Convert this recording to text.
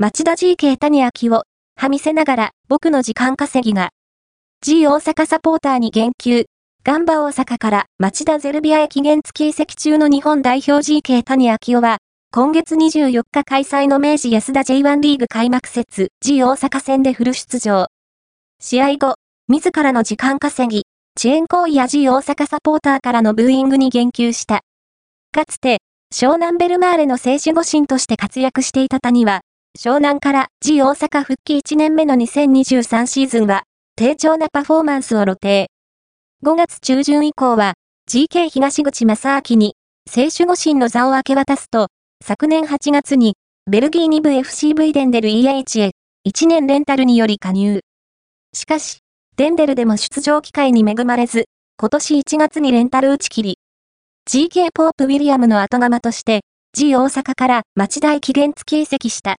町田 GK 谷明を、はみせながら、僕の時間稼ぎが、G 大阪サポーターに言及、ガンバ大阪から町田ゼルビア駅原付き移籍中の日本代表 GK 谷明夫は、今月24日開催の明治安田 J1 リーグ開幕節 G 大阪戦でフル出場。試合後、自らの時間稼ぎ、遅延行為や G 大阪サポーターからのブーイングに言及した。かつて、湘南ベルマーレの聖守護神として活躍していた谷は、湘南から G 大阪復帰1年目の2023シーズンは、低調なパフォーマンスを露呈。5月中旬以降は、GK 東口正明に、聖守護神の座を明け渡すと、昨年8月に、ベルギー2部 FCV デンデル EH へ、1年レンタルにより加入。しかし、デンデルでも出場機会に恵まれず、今年1月にレンタル打ち切り、GK ポープウィリアムの後釜として、G 大阪から町大期限付き移籍した。